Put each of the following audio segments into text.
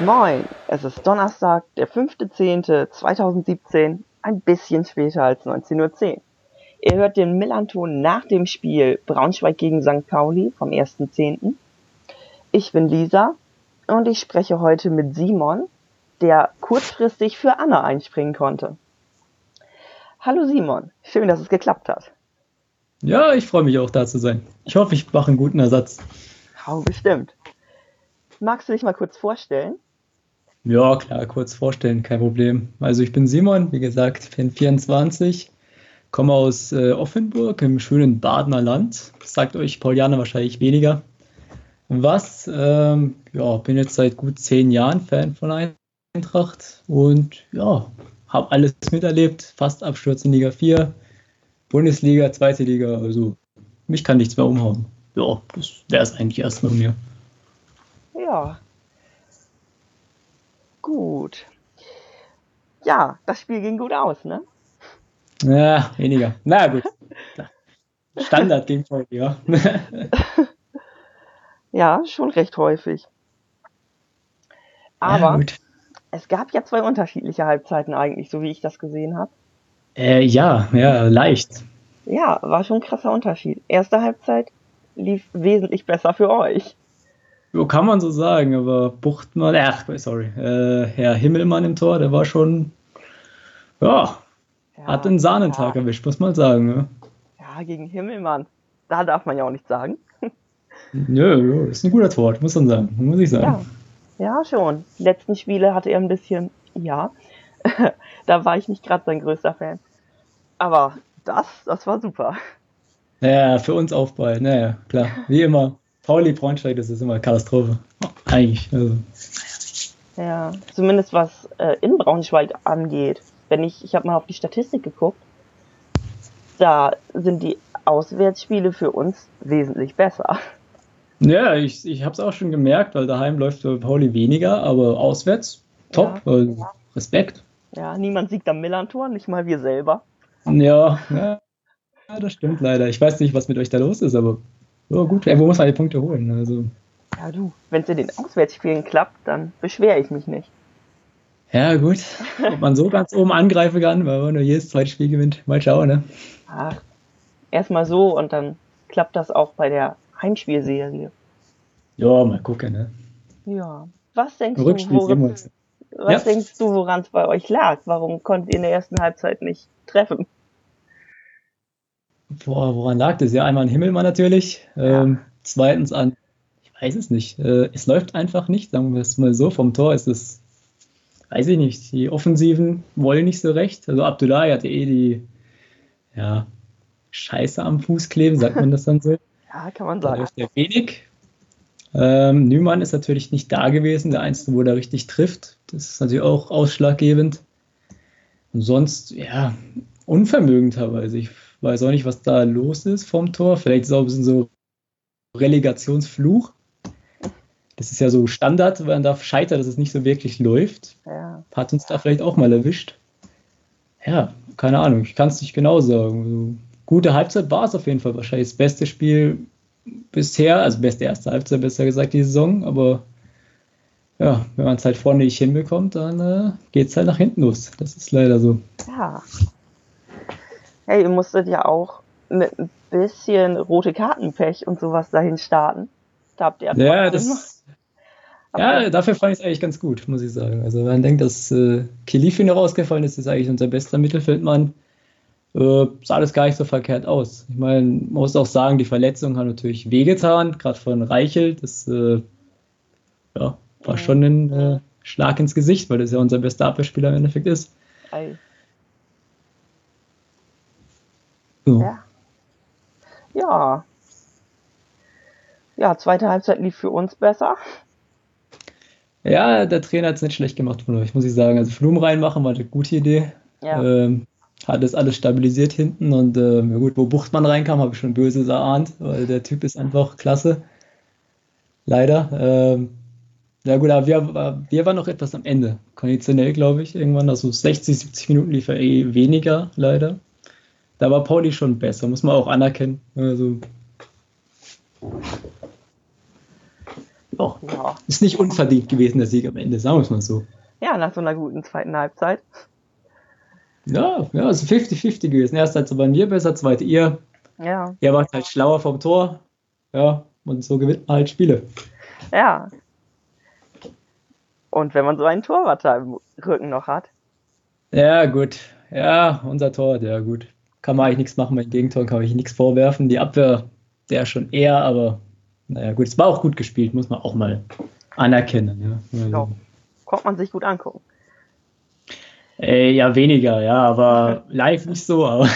Moin, es ist Donnerstag, der 5.10.2017, ein bisschen später als 19.10 Uhr. Ihr hört den Millanton nach dem Spiel Braunschweig gegen St. Pauli vom 1.10. Ich bin Lisa und ich spreche heute mit Simon, der kurzfristig für Anna einspringen konnte. Hallo Simon, schön, dass es geklappt hat. Ja, ich freue mich auch da zu sein. Ich hoffe, ich mache einen guten Ersatz. Oh, bestimmt. Magst du dich mal kurz vorstellen? Ja, klar, kurz vorstellen, kein Problem. Also ich bin Simon, wie gesagt, bin 24, komme aus äh, Offenburg im schönen Badener Land. Sagt euch Paulianer wahrscheinlich weniger. Was? Ähm, ja, bin jetzt seit gut zehn Jahren Fan von Eintracht und ja, habe alles miterlebt. Fast Absturz in Liga 4, Bundesliga, zweite Liga. Also mich kann nichts mehr umhauen. Ja, das wäre es eigentlich erstmal mir. Ja. Gut. Ja, das Spiel ging gut aus, ne? Ja, weniger. Na gut. Standard ging voll, ja. ja, schon recht häufig. Aber ja, es gab ja zwei unterschiedliche Halbzeiten eigentlich, so wie ich das gesehen habe. Äh, ja, ja, leicht. Ja, war schon ein krasser Unterschied. Erste Halbzeit lief wesentlich besser für euch. So kann man so sagen, aber Buchtmann, ach, sorry, äh, Herr Himmelmann im Tor, der war schon, ja, ja hat einen Sahnentag ja. erwischt, muss man sagen. Ne? Ja, gegen Himmelmann, da darf man ja auch nichts sagen. Nö, ja, ist ein guter Tor, muss man sagen, muss ich sagen. Ja, ja schon. Die letzten Spiele hatte er ein bisschen, ja, da war ich nicht gerade sein größter Fan. Aber das, das war super. Ja, für uns Aufball, naja, klar, wie immer. Pauli Braunschweig, das ist immer Katastrophe. Eigentlich. Also. Ja, zumindest was äh, in Braunschweig angeht. Wenn ich, ich habe mal auf die Statistik geguckt, da sind die Auswärtsspiele für uns wesentlich besser. Ja, ich, ich habe es auch schon gemerkt, weil daheim läuft für Pauli weniger, aber auswärts top. Ja. Also, Respekt. Ja, niemand siegt am Millantor, nicht mal wir selber. Ja, ja, das stimmt leider. Ich weiß nicht, was mit euch da los ist, aber ja, gut, irgendwo muss man die Punkte holen. Also. Ja, du, wenn es in den Auswärtsspielen klappt, dann beschwere ich mich nicht. Ja, gut. Ob man so ganz oben angreifen kann, weil man nur jedes zweite Spiel gewinnt. Mal schauen, ne? Ach, erstmal so und dann klappt das auch bei der Heimspielserie. Ja, mal gucken, ne? Ja. Was denkst Rückspiel du, woran, was ja. denkst du, woran es bei euch lag? Warum konntet ihr in der ersten Halbzeit nicht treffen? Boah, woran lag das? Ja, einmal an Himmelmann natürlich. Ja. Ähm, zweitens an, ich weiß es nicht. Äh, es läuft einfach nicht, sagen wir es mal so. Vom Tor ist es, weiß ich nicht. Die Offensiven wollen nicht so recht. Also Abdullahi hatte eh die, ja, Scheiße am Fuß kleben, sagt man das dann so? ja, kann man sagen. Da läuft ja wenig. Ähm, Nümann ist natürlich nicht da gewesen, der Einzige, wo er richtig trifft. Das ist natürlich auch ausschlaggebend. Und sonst, ja, Unvermögen teilweise. Ich Weiß auch nicht, was da los ist vom Tor. Vielleicht ist es auch ein bisschen so Relegationsfluch. Das ist ja so Standard, man darf scheitern, dass es nicht so wirklich läuft. Ja. Hat uns da vielleicht auch mal erwischt. Ja, keine Ahnung, ich kann es nicht genau sagen. Also, gute Halbzeit war es auf jeden Fall wahrscheinlich das beste Spiel bisher, also beste erste Halbzeit besser gesagt die Saison, aber ja, wenn man es halt vorne nicht hinbekommt, dann äh, geht es halt nach hinten los. Das ist leider so. Ja, hey, ihr musstet ja auch mit ein bisschen rote Kartenpech und sowas dahin starten. Da habt ihr ja, das, ja, dafür fand ich es eigentlich ganz gut, muss ich sagen. Also wenn man denkt, dass äh, Kilifin rausgefallen ist, ist eigentlich unser bester Mittelfeldmann. Äh, sah das gar nicht so verkehrt aus. Ich meine, man muss auch sagen, die Verletzung hat natürlich wehgetan, gerade von Reichel. Das äh, ja, war schon ein äh, Schlag ins Gesicht, weil das ja unser bester Abwehrspieler im Endeffekt ist. Ei. So. Ja. ja. Ja, zweite Halbzeit lief für uns besser. Ja, der Trainer hat es nicht schlecht gemacht von euch, muss ich sagen. Also Flum reinmachen war eine gute Idee. Ja. Ähm, hat das alles stabilisiert hinten und äh, gut, wo Buchtmann reinkam, habe ich schon Böses erahnt, weil der Typ ist einfach klasse. Leider. Ähm, ja gut, aber wir, wir waren noch etwas am Ende. Konditionell, glaube ich, irgendwann. Also 60, 70 Minuten lief er eh weniger, leider. Da war Pauli schon besser, muss man auch anerkennen. Also, doch, ja. ist nicht unverdient gewesen, der Sieg am Ende, sagen wir es mal so. Ja, nach so einer guten zweiten Halbzeit. Ja, ja, es ist 50-50 gewesen. Erst hat bei mir besser, zweite ihr. Ja. Er war halt schlauer vom Tor. Ja, und so gewinnt man halt Spiele. Ja. Und wenn man so einen Torwart im Rücken noch hat. Ja, gut. Ja, unser Tor, ja gut. Kann man eigentlich nichts machen, mein Gegentor kann ich nichts vorwerfen. Die Abwehr, der schon eher, aber naja, gut, es war auch gut gespielt, muss man auch mal anerkennen. Ja. Also, ja. Konnte man sich gut angucken. Äh, ja, weniger, ja, aber live nicht so, aber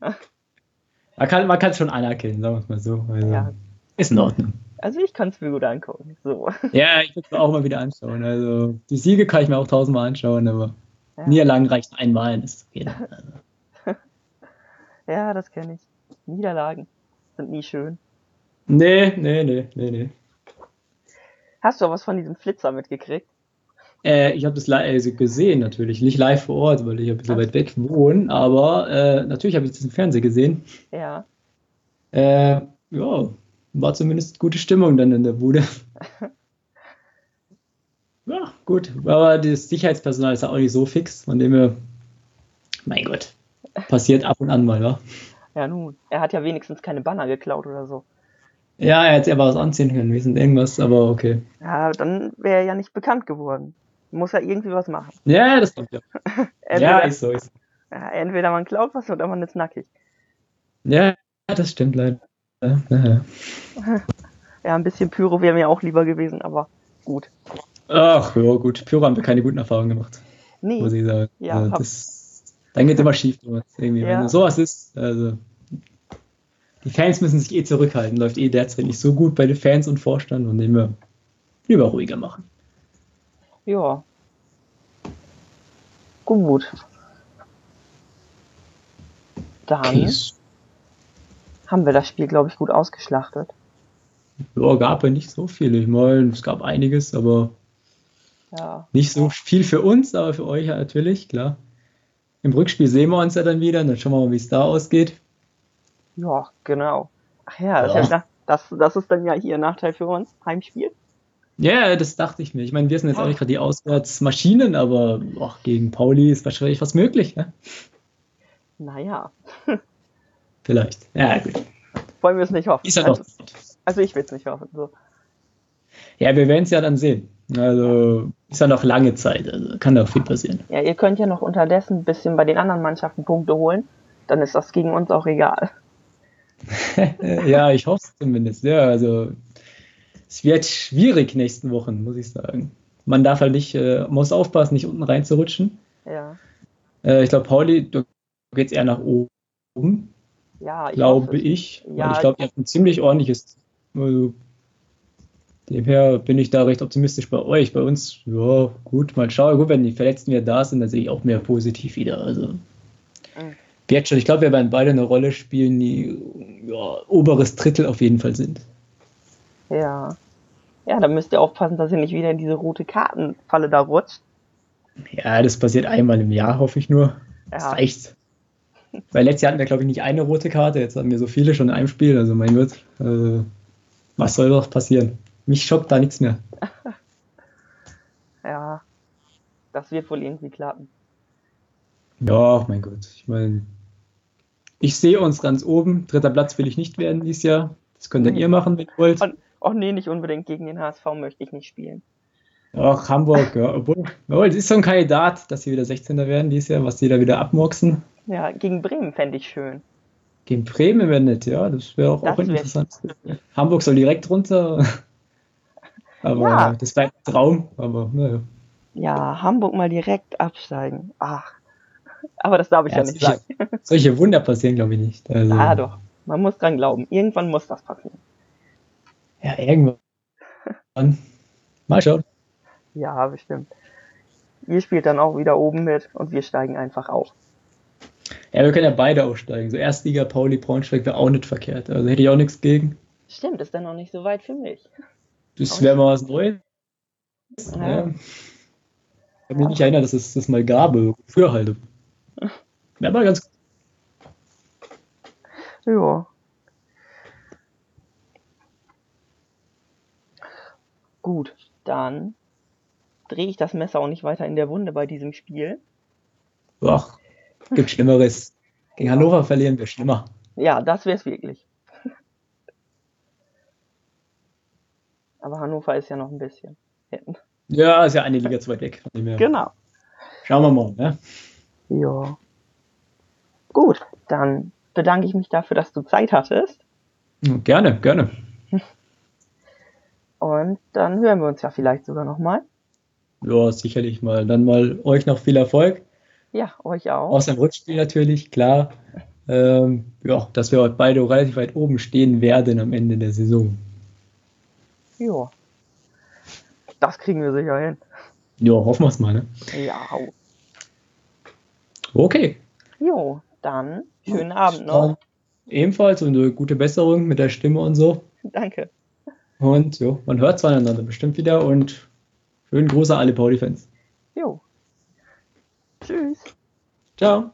man kann man es schon anerkennen, sagen wir es mal so. Also, ja. Ist in Ordnung. Also ich kann es mir gut angucken. So. Ja, ich würde es auch mal wieder anschauen. Also die Siege kann ich mir auch tausendmal anschauen, aber ja. Niederlagen reichen einmal, das ist okay. Also. Ja, das kenne ich. Niederlagen sind nie schön. Nee, nee, nee, nee, nee. Hast du auch was von diesem Flitzer mitgekriegt? Äh, ich habe das also gesehen natürlich, nicht live vor Ort, weil ich ein bisschen Ach. weit weg wohne, aber äh, natürlich habe ich das im Fernsehen gesehen. Ja. Äh, ja, war zumindest gute Stimmung dann in der Bude. ja, gut. Aber das Sicherheitspersonal ist ja auch nicht so fix, von dem her, mein Gott, passiert ab und an mal, wa? Ja, nun, er hat ja wenigstens keine Banner geklaut oder so. Ja, er hätte aber was anziehen können, wir sind irgendwas, aber okay. Ja, dann wäre er ja nicht bekannt geworden. Muss er irgendwie was machen. Ja, das stimmt ja. ja, ist so, ist so. Ja, entweder man klaut was oder man ist nackig. Ja, das stimmt leider. Ja, ein bisschen Pyro wäre mir auch lieber gewesen, aber gut. Ach, ja, gut. Pyro haben wir keine guten Erfahrungen gemacht. Nee. Muss ich sagen. Ja, also, das, dann geht immer schief. Irgendwie. Ja. Wenn sowas ist, also. Die Fans müssen sich eh zurückhalten. Läuft eh derzeit nicht so gut bei den Fans und Vorstand, und dem wir lieber ruhiger machen. Ja. Gut. Dann. Peace haben wir das Spiel, glaube ich, gut ausgeschlachtet. Ja, gab ja nicht so viel. Ich meine, es gab einiges, aber ja. nicht so viel für uns, aber für euch natürlich, klar. Im Rückspiel sehen wir uns ja dann wieder, dann schauen wir mal, wie es da ausgeht. Ja, genau. Ach ja, ja. Das, das ist dann ja hier ein Nachteil für uns, Heimspiel. Ja, das dachte ich mir. Ich meine, wir sind jetzt auch nicht gerade die Auswärtsmaschinen, aber boah, gegen Pauli ist wahrscheinlich was möglich. Ja? Naja. Vielleicht. Ja, gut. Wollen wir es nicht hoffen. Ist ja also, also ich will es nicht hoffen. So. Ja, wir werden es ja dann sehen. Also ist ja noch lange Zeit, also kann da auch viel passieren. Ja, ihr könnt ja noch unterdessen ein bisschen bei den anderen Mannschaften Punkte holen. Dann ist das gegen uns auch egal. ja, ich hoffe es zumindest. Ja, also es wird schwierig nächsten Wochen, muss ich sagen. Man darf halt nicht, äh, muss aufpassen, nicht unten reinzurutschen. Ja. Äh, ich glaube, Pauli, du gehst eher nach oben. Ja, ich glaube ich. Ja, ich glaube, ihr habt ein ziemlich ordentliches. Also, demher bin ich da recht optimistisch bei euch. Bei uns, ja, gut, mal schauen. Gut, wenn die Verletzten wieder da sind, dann sehe ich auch mehr positiv wieder. Also, mhm. wird schon. Ich glaube, wir werden beide eine Rolle spielen, die ja, oberes Drittel auf jeden Fall sind. Ja. Ja, da müsst ihr aufpassen, dass ihr nicht wieder in diese rote Kartenfalle da rutscht. Ja, das passiert einmal im Jahr, hoffe ich nur. Ja. Das reicht. Weil letztes Jahr hatten wir, glaube ich, nicht eine rote Karte, jetzt haben wir so viele schon in einem Spiel. Also mein Gott, äh, was soll doch passieren? Mich schockt da nichts mehr. ja, das wird wohl irgendwie klappen. Ja, mein Gott. Ich meine, ich sehe uns ganz oben. Dritter Platz will ich nicht werden dieses Jahr. Das könnt nee. ihr machen, wenn ihr wollt. Ach nee, nicht unbedingt gegen den HSV möchte ich nicht spielen. Ach, Hamburg, ja. Obwohl, es ist so ein Kandidat, dass sie wieder 16er werden dieses Jahr, was sie da wieder abmurksen. Ja, gegen Bremen fände ich schön. Gegen Bremen wäre nett, ja. Das wäre auch, auch interessant. Hamburg soll direkt runter. Aber ja. das wäre ein Traum, aber naja. Ja, Hamburg mal direkt absteigen. Ach. Aber das darf ich ja, ja nicht solche, sagen. Solche Wunder passieren, glaube ich, nicht. Also, ja, doch. Man muss dran glauben. Irgendwann muss das passieren. Ja, irgendwann. Mal schauen. Ja, bestimmt. Ihr spielt dann auch wieder oben mit und wir steigen einfach auf. Ja, wir können ja beide aufsteigen. So Erstliga Pauli Braunschweig wäre auch nicht verkehrt. Also hätte ich auch nichts gegen. Stimmt, ist dann noch nicht so weit für mich. Das wäre mal was Neues. Ja. ja. Ich kann mich nicht erinnern, dass es das mal gab. Früher halt. Wäre mal ganz Ja. Gut, dann drehe ich das Messer auch nicht weiter in der Wunde bei diesem Spiel. Ach, gibt Schlimmeres. Gegen Hannover verlieren wir schlimmer. Ja, das wäre es wirklich. Aber Hannover ist ja noch ein bisschen hinten. Ja, ist ja eine Liga zu weit weg. Dem. Genau. Schauen wir mal. Ne? Ja. Gut, dann bedanke ich mich dafür, dass du Zeit hattest. Gerne, gerne. Und dann hören wir uns ja vielleicht sogar nochmal. Ja, sicherlich mal. Dann mal euch noch viel Erfolg. Ja, euch auch. Außer im Rückspiel natürlich, klar. Ähm, ja, dass wir heute beide relativ weit oben stehen werden am Ende der Saison. Ja. Das kriegen wir sicher hin. Ja, hoffen wir es mal. Ne? Ja. Okay. Jo, dann schönen Abend noch. Ebenfalls und eine gute Besserung mit der Stimme und so. Danke. Und jo, man hört voneinander bestimmt wieder und schönen Gruß an alle Pauli-Fans. Jo. Tschüss. Ciao.